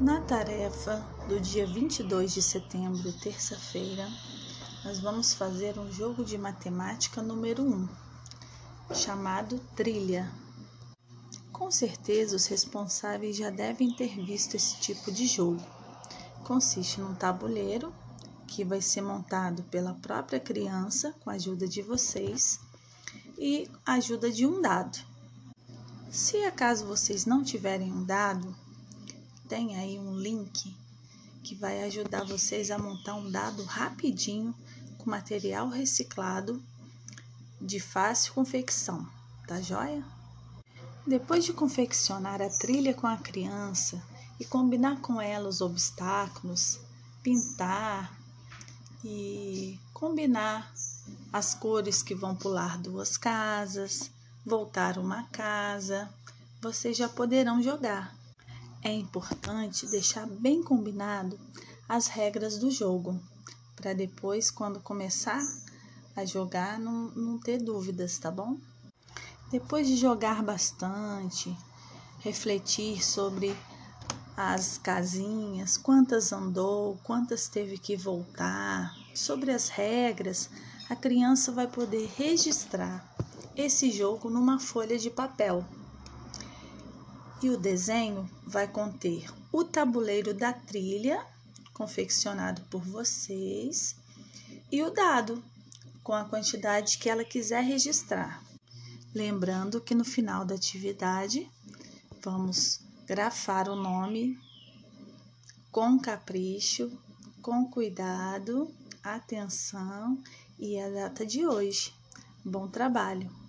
Na tarefa do dia 22 de setembro, terça-feira, nós vamos fazer um jogo de matemática número 1, chamado Trilha. Com certeza os responsáveis já devem ter visto esse tipo de jogo. Consiste num tabuleiro que vai ser montado pela própria criança com a ajuda de vocês e ajuda de um dado. Se acaso vocês não tiverem um dado, tem aí um link que vai ajudar vocês a montar um dado rapidinho com material reciclado de fácil confecção, tá joia? Depois de confeccionar a trilha com a criança e combinar com ela os obstáculos, pintar e combinar as cores que vão pular duas casas, voltar uma casa, vocês já poderão jogar. É importante deixar bem combinado as regras do jogo, para depois, quando começar a jogar, não, não ter dúvidas, tá bom? Depois de jogar bastante, refletir sobre as casinhas, quantas andou, quantas teve que voltar, sobre as regras, a criança vai poder registrar esse jogo numa folha de papel e o desenho vai conter o tabuleiro da trilha, confeccionado por vocês, e o dado, com a quantidade que ela quiser registrar. Lembrando que no final da atividade, vamos grafar o nome com capricho, com cuidado, atenção e a data de hoje. Bom trabalho!